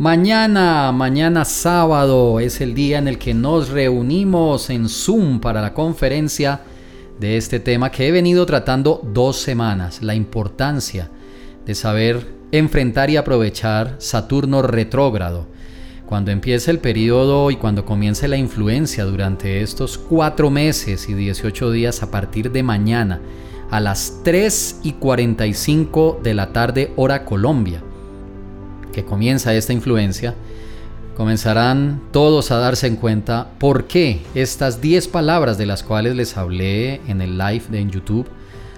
Mañana, mañana sábado es el día en el que nos reunimos en Zoom para la conferencia de este tema que he venido tratando dos semanas, la importancia de saber enfrentar y aprovechar Saturno retrógrado. Cuando empiece el periodo y cuando comience la influencia durante estos cuatro meses y 18 días a partir de mañana a las 3 y 45 de la tarde hora Colombia que comienza esta influencia, comenzarán todos a darse en cuenta por qué estas 10 palabras de las cuales les hablé en el live de en YouTube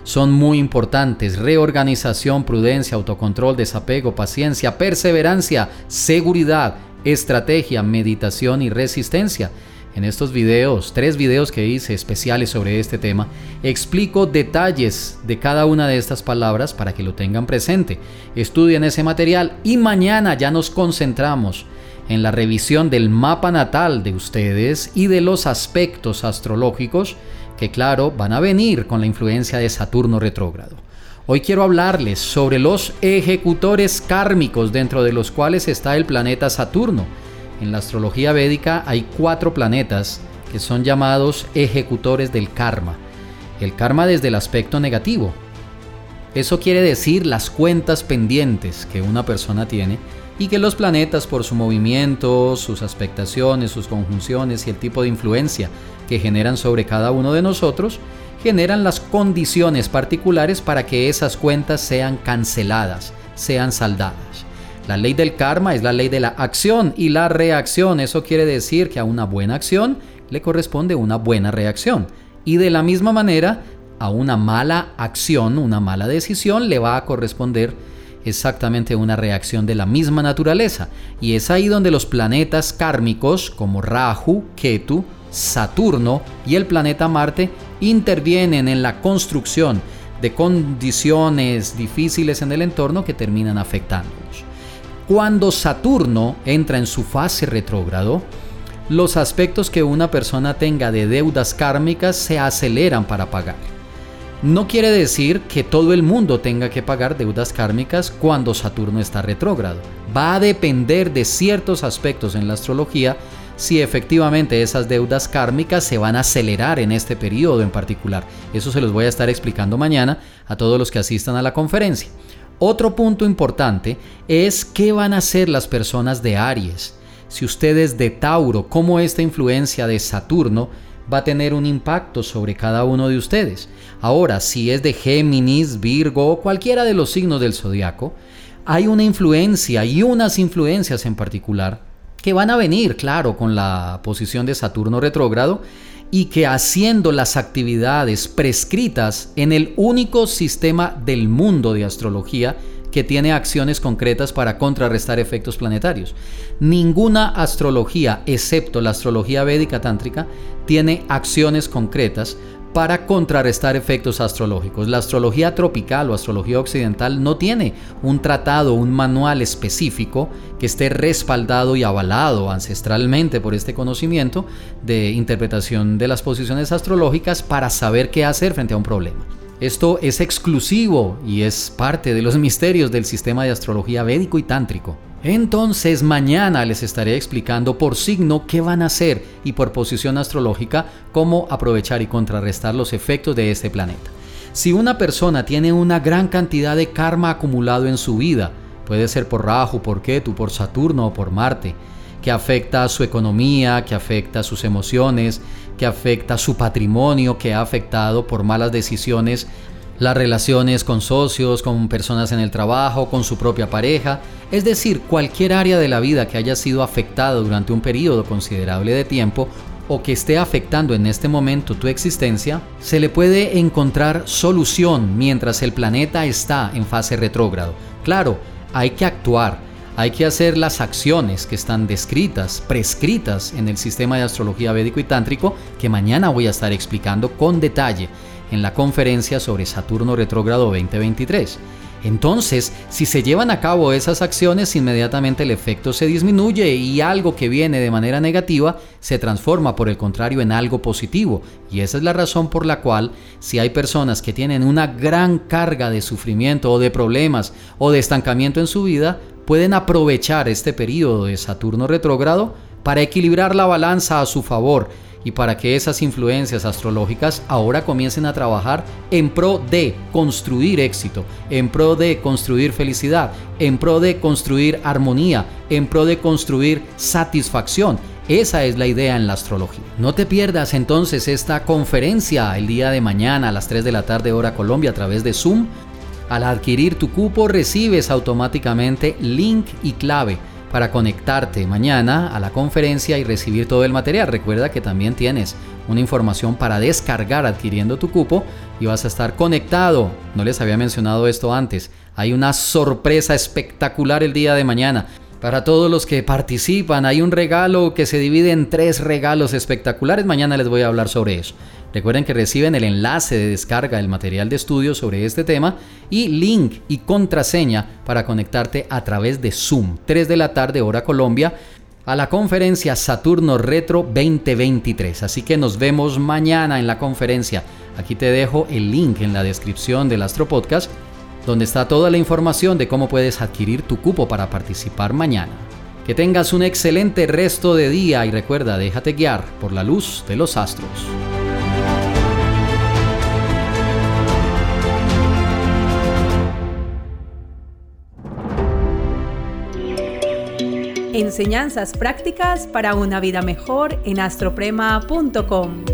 son muy importantes. Reorganización, prudencia, autocontrol, desapego, paciencia, perseverancia, seguridad, estrategia, meditación y resistencia. En estos videos, tres videos que hice especiales sobre este tema, explico detalles de cada una de estas palabras para que lo tengan presente. Estudien ese material y mañana ya nos concentramos en la revisión del mapa natal de ustedes y de los aspectos astrológicos que claro van a venir con la influencia de Saturno retrógrado. Hoy quiero hablarles sobre los ejecutores kármicos dentro de los cuales está el planeta Saturno en la astrología védica hay cuatro planetas que son llamados ejecutores del karma. El karma desde el aspecto negativo. Eso quiere decir las cuentas pendientes que una persona tiene y que los planetas por su movimiento, sus aspectaciones, sus conjunciones y el tipo de influencia que generan sobre cada uno de nosotros, generan las condiciones particulares para que esas cuentas sean canceladas, sean saldadas. La ley del karma es la ley de la acción y la reacción. Eso quiere decir que a una buena acción le corresponde una buena reacción. Y de la misma manera, a una mala acción, una mala decisión, le va a corresponder exactamente una reacción de la misma naturaleza. Y es ahí donde los planetas kármicos como Rahu, Ketu, Saturno y el planeta Marte intervienen en la construcción de condiciones difíciles en el entorno que terminan afectándonos. Cuando Saturno entra en su fase retrógrado, los aspectos que una persona tenga de deudas kármicas se aceleran para pagar. No quiere decir que todo el mundo tenga que pagar deudas kármicas cuando Saturno está retrógrado. Va a depender de ciertos aspectos en la astrología si efectivamente esas deudas kármicas se van a acelerar en este periodo en particular. Eso se los voy a estar explicando mañana a todos los que asistan a la conferencia. Otro punto importante es qué van a hacer las personas de Aries. Si ustedes de Tauro, cómo esta influencia de Saturno va a tener un impacto sobre cada uno de ustedes. Ahora, si es de Géminis, Virgo o cualquiera de los signos del zodiaco, hay una influencia y unas influencias en particular que van a venir, claro, con la posición de Saturno retrógrado y que haciendo las actividades prescritas en el único sistema del mundo de astrología que tiene acciones concretas para contrarrestar efectos planetarios. Ninguna astrología, excepto la astrología védica tántrica, tiene acciones concretas para contrarrestar efectos astrológicos. La astrología tropical o astrología occidental no tiene un tratado, un manual específico que esté respaldado y avalado ancestralmente por este conocimiento de interpretación de las posiciones astrológicas para saber qué hacer frente a un problema. Esto es exclusivo y es parte de los misterios del sistema de astrología védico y tántrico. Entonces mañana les estaré explicando por signo qué van a hacer y por posición astrológica cómo aprovechar y contrarrestar los efectos de este planeta. Si una persona tiene una gran cantidad de karma acumulado en su vida, puede ser por Rahu, por Ketu, por Saturno o por Marte, que afecta a su economía, que afecta a sus emociones, que afecta a su patrimonio, que ha afectado por malas decisiones las relaciones con socios, con personas en el trabajo, con su propia pareja, es decir, cualquier área de la vida que haya sido afectada durante un periodo considerable de tiempo o que esté afectando en este momento tu existencia, se le puede encontrar solución mientras el planeta está en fase retrógrado. Claro, hay que actuar, hay que hacer las acciones que están descritas, prescritas en el sistema de astrología védico y tántrico que mañana voy a estar explicando con detalle en la conferencia sobre Saturno retrógrado 2023. Entonces, si se llevan a cabo esas acciones, inmediatamente el efecto se disminuye y algo que viene de manera negativa se transforma por el contrario en algo positivo. Y esa es la razón por la cual si hay personas que tienen una gran carga de sufrimiento o de problemas o de estancamiento en su vida, pueden aprovechar este periodo de Saturno retrógrado para equilibrar la balanza a su favor y para que esas influencias astrológicas ahora comiencen a trabajar en pro de construir éxito, en pro de construir felicidad, en pro de construir armonía, en pro de construir satisfacción. Esa es la idea en la astrología. No te pierdas entonces esta conferencia el día de mañana a las 3 de la tarde hora Colombia a través de Zoom. Al adquirir tu cupo recibes automáticamente link y clave para conectarte mañana a la conferencia y recibir todo el material. Recuerda que también tienes una información para descargar adquiriendo tu cupo y vas a estar conectado. No les había mencionado esto antes. Hay una sorpresa espectacular el día de mañana. Para todos los que participan, hay un regalo que se divide en tres regalos espectaculares. Mañana les voy a hablar sobre eso. Recuerden que reciben el enlace de descarga del material de estudio sobre este tema y link y contraseña para conectarte a través de Zoom, 3 de la tarde hora Colombia, a la conferencia Saturno Retro 2023. Así que nos vemos mañana en la conferencia. Aquí te dejo el link en la descripción del Astro Podcast donde está toda la información de cómo puedes adquirir tu cupo para participar mañana. Que tengas un excelente resto de día y recuerda, déjate guiar por la luz de los astros. Enseñanzas prácticas para una vida mejor en astroprema.com.